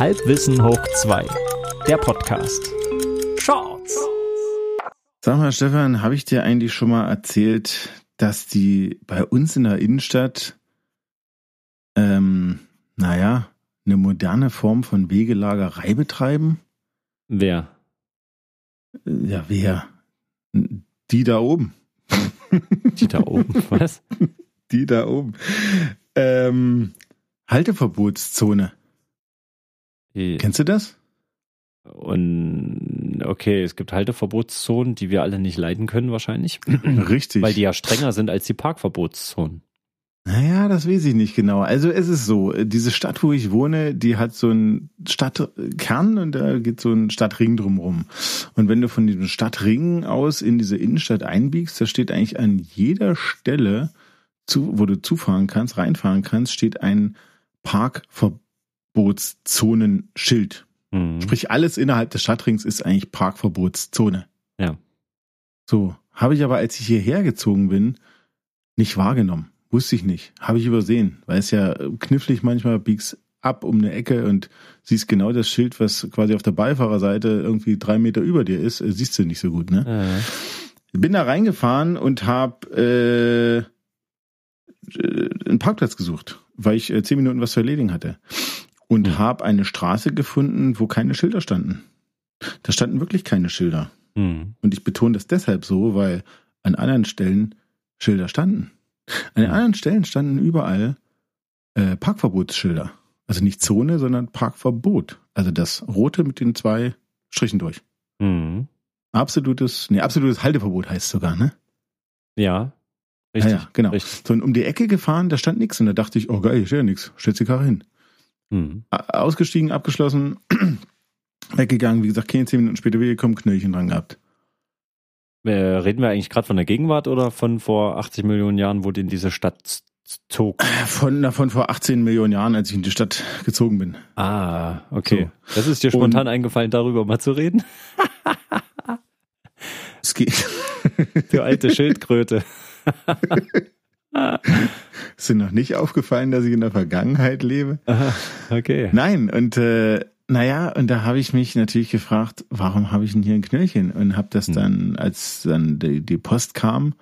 Halbwissen hoch 2, der Podcast. Shorts. Sag mal, Stefan, habe ich dir eigentlich schon mal erzählt, dass die bei uns in der Innenstadt, ähm, naja, eine moderne Form von Wegelagerei betreiben? Wer? Ja, wer? Die da oben. Die da oben, was? Die da oben. Ähm, Halteverbotszone. Die- Kennst du das? Und okay, es gibt Halteverbotszonen, die wir alle nicht leiden können wahrscheinlich, Richtig. weil die ja strenger sind als die Parkverbotszonen. Naja, das weiß ich nicht genau. Also es ist so, diese Stadt, wo ich wohne, die hat so einen Stadtkern und da geht so ein Stadtring drumrum. Und wenn du von diesem Stadtring aus in diese Innenstadt einbiegst, da steht eigentlich an jeder Stelle, zu, wo du zufahren kannst, reinfahren kannst, steht ein Parkverbotszonenschild. Mhm. Sprich, alles innerhalb des Stadtrings ist eigentlich Parkverbotszone. Ja. So, habe ich aber, als ich hierher gezogen bin, nicht wahrgenommen. Wusste ich nicht. Habe ich übersehen. Weil es ja knifflig manchmal biegst ab um eine Ecke und siehst genau das Schild, was quasi auf der Beifahrerseite irgendwie drei Meter über dir ist, äh, siehst du nicht so gut, ne? Äh, Bin da reingefahren und habe äh, äh, einen Parkplatz gesucht, weil ich äh, zehn Minuten was zu erledigen hatte. Und Hm. habe eine Straße gefunden, wo keine Schilder standen. Da standen wirklich keine Schilder. mhm. Und ich betone das deshalb so, weil an anderen Stellen Schilder standen. An den anderen Stellen standen überall äh, Parkverbotsschilder. Also nicht Zone, sondern Parkverbot. Also das rote mit den zwei Strichen durch. Mhm. Absolutes, nee, absolutes Halteverbot heißt sogar, ne? Ja, richtig. Ja, ja, genau. richtig. So, und um die Ecke gefahren, da stand nichts. Und da dachte ich, oh geil, hier steht ja nichts. Stellt die Karre hin. Mhm. Ausgestiegen, abgeschlossen, weggegangen. Wie gesagt, keine zehn Minuten später wiedergekommen, Knöllchen dran gehabt. Äh, reden wir eigentlich gerade von der Gegenwart oder von vor 80 Millionen Jahren, wo die in diese Stadt zog? Von, davon vor 18 Millionen Jahren, als ich in die Stadt gezogen bin. Ah, okay. Das ist dir spontan eingefallen, darüber mal zu reden? Es geht. Du alte Schildkröte. Ist dir noch nicht aufgefallen, dass ich in der Vergangenheit lebe? Aha, okay. Nein, und äh, naja, und da habe ich mich natürlich gefragt, warum habe ich denn hier ein Knöllchen? Und habe das Hm. dann, als dann die, die Post kam,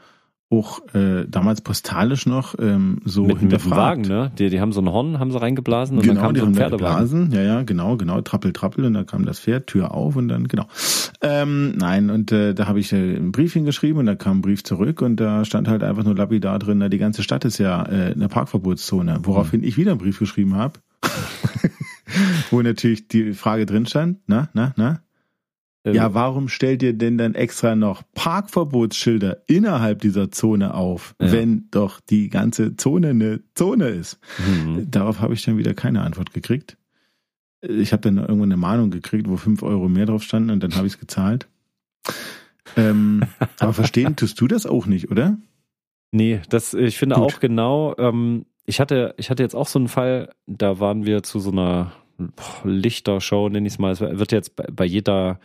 auch äh, damals postalisch noch ähm, so mit, mit hinterfragt. Wagen, ne? Die, die haben so ein Horn, haben sie reingeblasen und Genau, dann kam die so ein Pferdewagen. Ja, ja, genau, genau, trappel, trappel und dann kam das Pferd, Tür auf und dann, genau. Ähm, nein, und äh, da habe ich äh, ein Brief hingeschrieben und da kam ein Brief zurück und da stand halt einfach nur lapidar drin, na, die ganze Stadt ist ja äh, eine Parkverbotszone, woraufhin ich wieder einen Brief geschrieben habe, wo natürlich die Frage drin stand, na, na, na, Äh, ja, warum stellt ihr denn dann extra noch Parkverbotsschilder innerhalb dieser Zone auf, Ja. wenn doch die ganze Zone eine Zone ist? mhm. Darauf habe ich dann wieder keine Antwort gekriegt. Ich habe dann irgendwann eine Mahnung gekriegt, wo fünf Euro mehr drauf standen und dann habe ich es gezahlt. Ähm, aber verstehen tust du das auch nicht, oder? Nee, das, ich finde Gut. auch genau, ähm, ich hatte, ich hatte jetzt auch so einen Fall, da waren wir zu so einer Lichtershow, nenne ich es mal. Es wird jetzt bei, bei jeder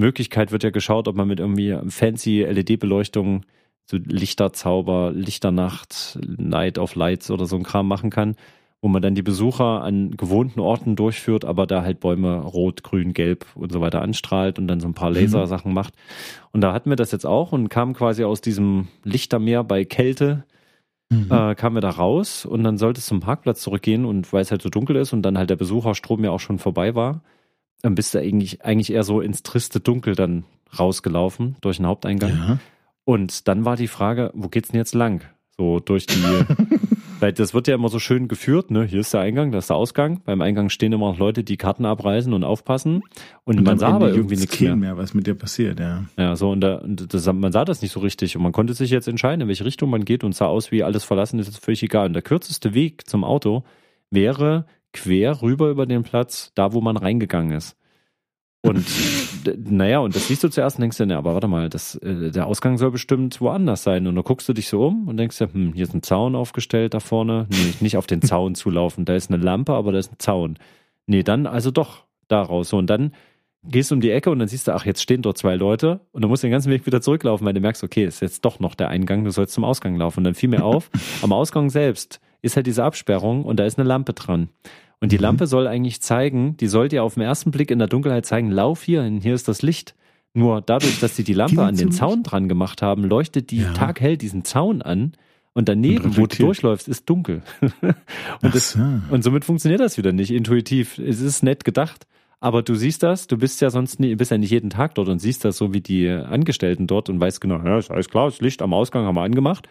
Möglichkeit wird ja geschaut, ob man mit irgendwie fancy LED-Beleuchtung, so Lichterzauber, Lichternacht, Night of Lights oder so ein Kram machen kann, wo man dann die Besucher an gewohnten Orten durchführt, aber da halt Bäume rot, grün, gelb und so weiter anstrahlt und dann so ein paar Lasersachen macht. Und da hatten wir das jetzt auch und kamen quasi aus diesem Lichtermeer bei Kälte Mhm. äh, kamen wir da raus und dann sollte es zum Parkplatz zurückgehen und weil es halt so dunkel ist und dann halt der Besucherstrom ja auch schon vorbei war, dann bist du eigentlich, eigentlich eher so ins triste Dunkel dann rausgelaufen durch den Haupteingang. Ja. Und dann war die Frage, wo geht's denn jetzt lang? So durch die, weil das wird ja immer so schön geführt, ne? Hier ist der Eingang, das ist der Ausgang. Beim Eingang stehen immer noch Leute, die Karten abreißen und aufpassen. Und, Und man sah aber irgendwie nichts mehr. mehr, was mit dir passiert, ja. Ja, so und, da, und das, man sah das nicht so richtig und man konnte sich jetzt entscheiden, in welche Richtung man geht und sah aus wie alles verlassen ist jetzt völlig egal. Und der kürzeste Weg zum Auto wäre quer rüber über den Platz, da wo man reingegangen ist. Und naja, und das siehst du zuerst und denkst dir, na, aber warte mal, das, äh, der Ausgang soll bestimmt woanders sein. Und dann guckst du dich so um und denkst dir, hm, hier ist ein Zaun aufgestellt da vorne. Nee, nicht auf den Zaun zulaufen. Da ist eine Lampe, aber da ist ein Zaun. Nee, dann also doch da raus. So, und dann gehst du um die Ecke und dann siehst du, ach, jetzt stehen dort zwei Leute und du musst den ganzen Weg wieder zurücklaufen, weil du merkst, okay, ist jetzt doch noch der Eingang, du sollst zum Ausgang laufen. Und dann fiel mir auf, am Ausgang selbst ist halt diese Absperrung und da ist eine Lampe dran. Und die Mhm. Lampe soll eigentlich zeigen, die soll dir auf den ersten Blick in der Dunkelheit zeigen, lauf hier hin, hier ist das Licht. Nur dadurch, dass sie die Lampe an den Zaun dran gemacht haben, leuchtet die Ja. taghell diesen Zaun an und daneben, Und wo du durchläufst, ist dunkel. und, das, so. und somit funktioniert das wieder nicht intuitiv. Es ist nett gedacht, aber du siehst das, du bist ja sonst nie, bist ja nicht jeden Tag dort und siehst das so wie die Angestellten dort und weißt genau, ja, ist alles klar, das Licht am Ausgang haben wir angemacht.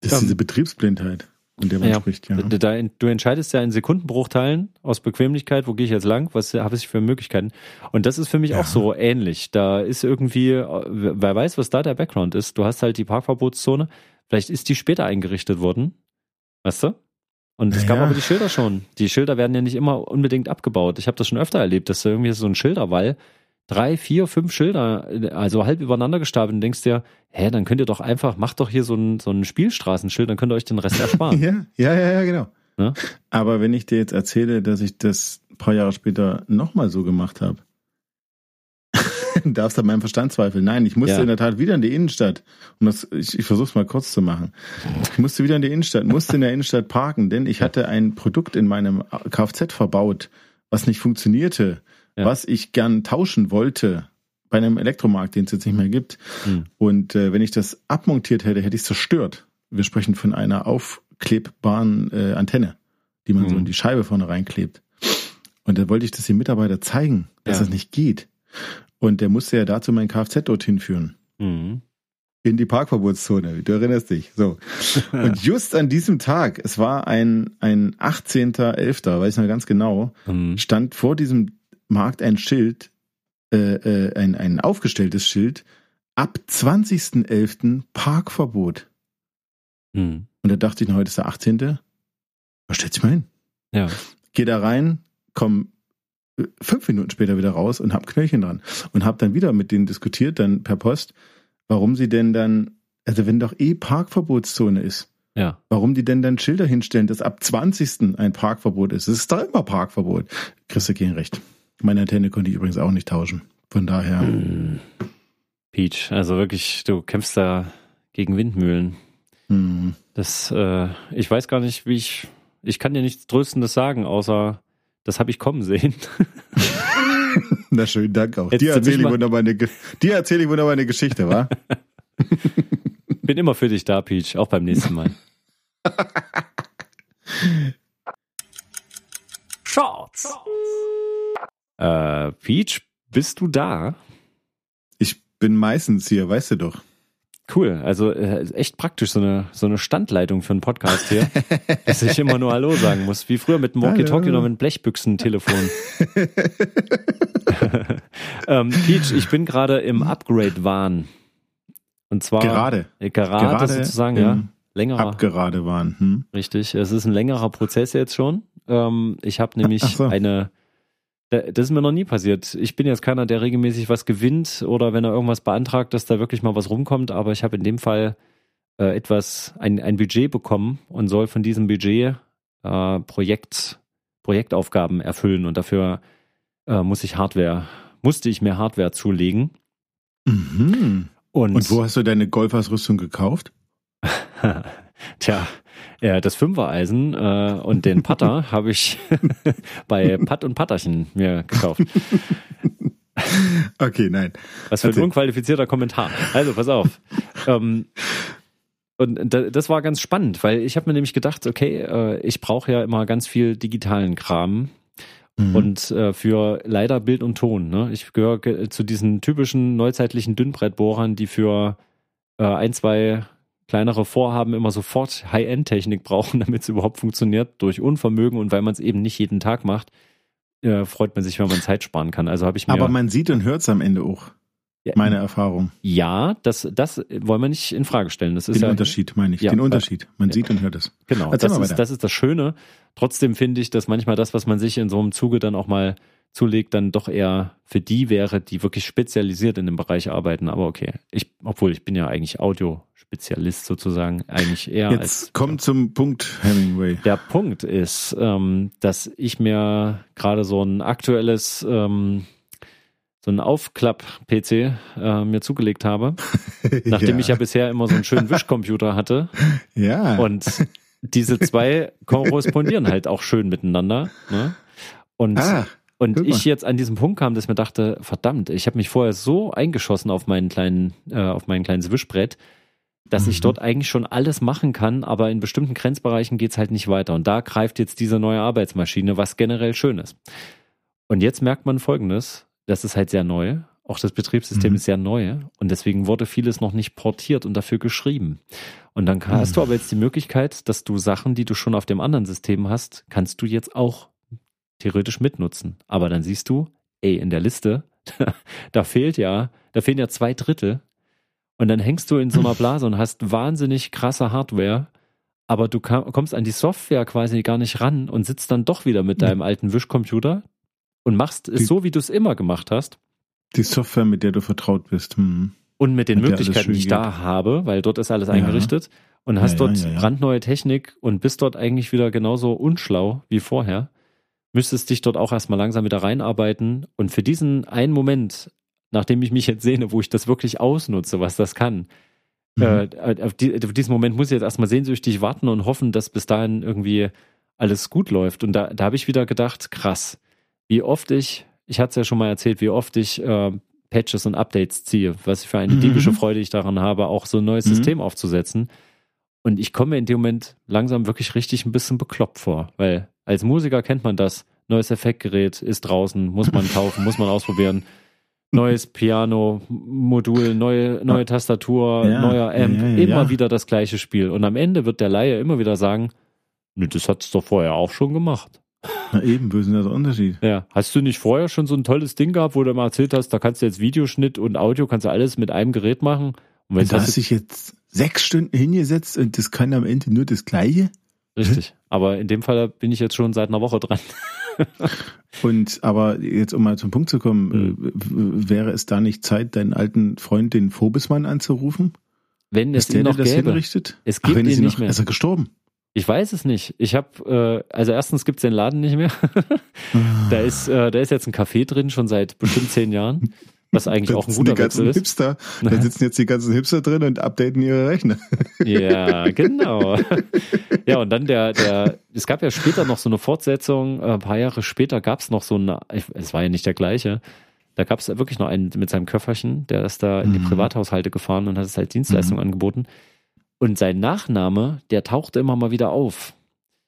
Das ist Ähm, diese Betriebsblindheit, von der man Ja, spricht, ja. Da, du entscheidest ja in Sekundenbruchteilen aus Bequemlichkeit, wo gehe ich jetzt lang, was habe ich für Möglichkeiten. Und das ist für mich Ja. auch so ähnlich. Da ist irgendwie, äh, wer weiß, was da der Background ist. Du hast halt die Parkverbotszone, vielleicht ist die später eingerichtet worden, weißt du? Und es gab Ja. aber die Schilder schon. Die Schilder werden ja nicht immer unbedingt abgebaut. Ich habe das schon öfter erlebt, dass da irgendwie so ein Schilderwall, drei, vier, fünf Schilder, also halb übereinander gestapelt und denkst dir, hä, dann könnt ihr doch einfach, macht doch hier so ein, so ein Spielstraßenschild, dann könnt ihr euch den Rest ersparen. Ja, ja, ja, ja, genau. Ne? Aber wenn ich dir jetzt erzähle, dass ich das ein paar Jahre später nochmal so gemacht habe, darfst du an meinem Verstand zweifeln. Nein, ich musste Ja. in der Tat wieder in die Innenstadt. Und das, ich, ich versuche es mal kurz zu machen. Ich musste wieder in die Innenstadt, musste in der Innenstadt parken, denn ich hatte ein Produkt in meinem Kfz verbaut, was nicht funktionierte, Ja. was ich gern tauschen wollte bei einem Elektromarkt, den es jetzt nicht mehr gibt. Hm. Und äh, wenn ich das abmontiert hätte, hätte ich es zerstört. Wir sprechen von einer aufklebbaren äh, Antenne, die man so Mhm. in die Scheibe vorne reinklebt. Und da wollte ich das dem Mitarbeiter zeigen, dass Ja. das nicht geht. Und der musste ja dazu mein Kfz dorthin führen. Mhm. In die Parkverbotszone, du erinnerst dich. So. Und just an diesem Tag, es war ein, ein 18.11., weiß ich noch ganz genau, Mhm. stand vor diesem Markt ein Schild, äh, äh, ein, ein aufgestelltes Schild, ab 20.11. Parkverbot. Mhm. Und da dachte ich, na, heute ist der 18. Was stellt sich mal hin? Ja. Geh da rein, komm äh, fünf Minuten später wieder raus und hab Knöllchen dran. Und hab dann wieder mit denen diskutiert, dann per Post, warum sie denn dann, also wenn doch eh Parkverbotszone ist, Ja. warum die denn dann Schilder hinstellen, dass ab 20. ein Parkverbot ist. Es ist doch immer Parkverbot. Kriegst du gegen recht. Meine Antenne konnte ich übrigens auch nicht tauschen. Von daher. Mhm. Peach, also wirklich, du kämpfst da gegen Windmühlen. Hm. Das, äh, ich weiß gar nicht, wie ich, ich kann dir nichts Tröstendes sagen, außer das habe ich kommen sehen. Na schön, danke auch. Jetzt Dir erzähle ich wunderbar eine, dir erzähle ich wunderbar eine Geschichte, wa? Bin immer für dich da, Peach, auch beim nächsten Mal. Shorts. Äh, Peach, bist du da? Ich bin meistens hier, weißt du doch. Cool, also äh, echt praktisch, so eine, so eine Standleitung für einen Podcast hier, dass ich immer nur Hallo sagen muss, wie früher mit dem Walkie-Talkie oder mit dem Blechbüchsen-Telefon. ähm, Peach, ich bin gerade im Upgrade-Wahn. Und zwar Gerade. äh, gerade, Gerade sozusagen, ja. Längerer, Abgerade waren. Hm? richtig. Es ist ein längerer Prozess jetzt schon. Ähm, ich habe nämlich so. eine das ist mir noch nie passiert. Ich bin jetzt keiner, der regelmäßig was gewinnt oder wenn er irgendwas beantragt, dass da wirklich mal was rumkommt. Aber ich habe in dem Fall äh, etwas, ein, ein Budget bekommen und soll von diesem Budget äh, Projekt, Projektaufgaben erfüllen. Und dafür äh, muss ich Hardware, musste ich mir Hardware zulegen. Mhm. Und, Und wo hast du deine Golfausrüstung gekauft? Tja, ja, das Fünfereisen äh, und den Putter habe ich bei Putt und Putterchen mir gekauft. Okay, nein. Was für ein Erzähl. unqualifizierter Kommentar. Also, pass auf. ähm, und da- das war ganz spannend, weil ich habe mir nämlich gedacht, okay, äh, ich brauche ja immer ganz viel digitalen Kram Mhm. und äh, für leider Bild und Ton. Ne? Ich gehöre ge- zu diesen typischen neuzeitlichen Dünnbrettbohrern, die für äh, ein, zwei kleinere Vorhaben immer sofort High-End-Technik brauchen, damit es überhaupt funktioniert, durch Unvermögen und weil man es eben nicht jeden Tag macht, äh, freut man sich, wenn man Zeit sparen kann. Also habe ich mir Aber man sieht und hört es am Ende auch. Ja, Meine Erfahrung. Ja, das, das wollen wir nicht in Frage stellen. Das ist Den ja Unterschied meine ich. Ja, Den weil- Unterschied. Man sieht und hört es. genau. Das ist, das ist das Schöne. Trotzdem finde ich, dass manchmal das, was man sich in so einem Zuge dann auch mal zulegt, dann doch eher für die wäre, die wirklich spezialisiert in dem Bereich arbeiten. Aber okay, ich, obwohl ich bin ja eigentlich Audiospezialist sozusagen, eigentlich eher Jetzt als komm zum Punkt, Hemingway. Der Punkt ist, ähm, dass ich mir gerade so ein aktuelles, ähm, so ein Aufklapp-PC äh, mir zugelegt habe, nachdem ja. ich ja bisher immer so einen schönen Wischcomputer hatte. Ja. Und diese zwei korrespondieren halt auch schön miteinander. Ne? Und, Ah, und ich jetzt an diesem Punkt kam, dass ich mir dachte, verdammt, ich habe mich vorher so eingeschossen auf meinen kleinen, äh, auf meinen kleinen Wischbrett, dass ich Mhm. dort eigentlich schon alles machen kann, aber in bestimmten Grenzbereichen geht's halt nicht weiter. Und da greift jetzt diese neue Arbeitsmaschine, was generell schön ist. Und jetzt merkt man Folgendes, das ist halt sehr neu. Auch das Betriebssystem Mhm. ist sehr neu und deswegen wurde vieles noch nicht portiert und dafür geschrieben. Und dann hast du aber jetzt die Möglichkeit, dass du Sachen, die du schon auf dem anderen System hast, kannst du jetzt auch theoretisch mitnutzen. Aber dann siehst du, ey, in der Liste, da fehlt ja, da fehlen ja zwei Drittel. Und dann hängst du in so einer Blase und hast wahnsinnig krasse Hardware, aber du kommst an die Software quasi gar nicht ran und sitzt dann doch wieder mit deinem alten Wischcomputer und machst es Die- so, wie du es immer gemacht hast. Die Software, mit der du vertraut bist. Hm. Und mit den alles Möglichkeiten, die ich schön da habe, weil dort ist alles Ja. eingerichtet und hast Ja, dort ja, ja. brandneue Technik und bist dort eigentlich wieder genauso unschlau wie vorher. Müsstest dich dort auch erstmal langsam wieder reinarbeiten und für diesen einen Moment, nachdem ich mich jetzt sehne, wo ich das wirklich ausnutze, was das kann, Mhm. äh, auf, die, auf diesen Moment muss ich jetzt erstmal sehnsüchtig warten und hoffen, dass bis dahin irgendwie alles gut läuft. Und da, da habe ich wieder gedacht, krass, wie oft ich, ich hatte es ja schon mal erzählt, wie oft ich äh, Patches und Updates ziehe, was für eine Mhm. diebische Freude ich daran habe, auch so ein neues Mhm. System aufzusetzen. Und ich komme mir in dem Moment langsam wirklich richtig ein bisschen bekloppt vor, weil als Musiker kennt man das. Neues Effektgerät ist draußen, muss man kaufen, muss man ausprobieren. Neues Piano-Modul, neue, neue Tastatur, Ja, neuer Amp, ja, ja, immer wieder das gleiche Spiel. Und am Ende wird der Laie immer wieder sagen, "Nö, das hat's doch vorher auch schon gemacht. Na eben, wo ist denn das Unterschied? Ja, hast du nicht vorher schon so ein tolles Ding gehabt, wo du mal erzählt hast, da kannst du jetzt Videoschnitt und Audio, kannst du alles mit einem Gerät machen? Und wenn Da das hast dich jetzt sechs Stunden hingesetzt und das kann am Ende nur das Gleiche? richtig. Aber in dem Fall bin ich jetzt schon seit einer Woche dran. Und aber jetzt um mal zum Punkt zu kommen, Mhm. äh, wäre es da nicht Zeit, deinen alten Freund, den Phobismann, anzurufen? Wenn es Ist der, ihn der noch das gäbe. hinrichtet? Es Ach, gibt wenn es ihn ihn nicht noch, mehr. Ist er gestorben? Ich weiß es nicht. Ich habe, äh, also erstens gibt's den Laden nicht mehr. da ist, äh, da ist jetzt ein Café drin, schon seit bestimmt zehn Jahren. Was eigentlich auch ein sitzen die guter ganzen ist. Hipster, da sitzen jetzt die ganzen Hipster drin und updaten ihre Rechner. Ja, genau. ja, und dann der, der, es gab ja später noch so eine Fortsetzung, äh, ein paar Jahre später gab's noch so eine, es war ja nicht der gleiche, da gab's wirklich noch einen mit seinem Köfferchen, der ist da in die Mhm. Privathaushalte gefahren und hat es als Dienstleistung angeboten. Und sein Nachname, der tauchte immer mal wieder auf.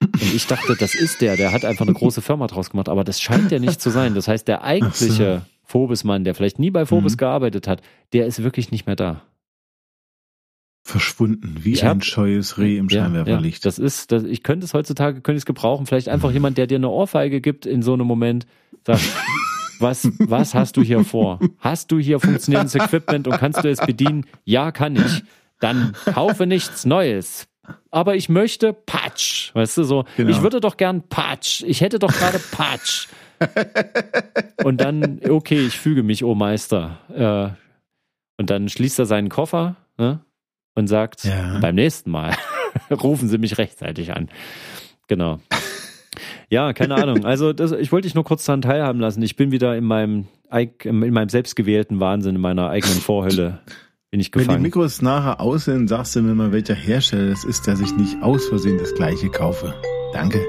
Und ich dachte, das ist der, der hat einfach eine große Firma draus gemacht, aber das scheint der nicht zu sein. Das heißt, der eigentliche Phobis-Mann, der vielleicht nie bei Phobis Mhm. gearbeitet hat, der ist wirklich nicht mehr da. Verschwunden, wie Ich hab- ein scheues Reh im Scheinwerferlicht. das ist, das, ich könnte es heutzutage, könnte ich es gebrauchen. Vielleicht einfach jemand, der dir eine Ohrfeige gibt in so einem Moment, sagt, was, was hast du hier vor? Hast du hier funktionierendes Equipment und kannst du es bedienen? Ja, kann ich. Dann kaufe nichts Neues. Aber ich möchte Patsch. Weißt du, so, Genau. ich würde doch gern Patsch. Ich hätte doch gerade Patsch. Und dann, okay, ich füge mich, oh Meister. Äh, und dann schließt er seinen Koffer ne, und sagt, Ja. beim nächsten Mal rufen Sie mich rechtzeitig an. Genau. Ja, keine Ahnung. Also das, ich wollte dich nur kurz daran teilhaben lassen. Ich bin wieder in meinem, in meinem selbstgewählten Wahnsinn, in meiner eigenen Vorhölle bin ich Wenn die gefangen. Mikros nachher aus sind, sagst du mir mal, welcher Hersteller das ist, dass ich nicht aus Versehen das gleiche kaufe. Danke.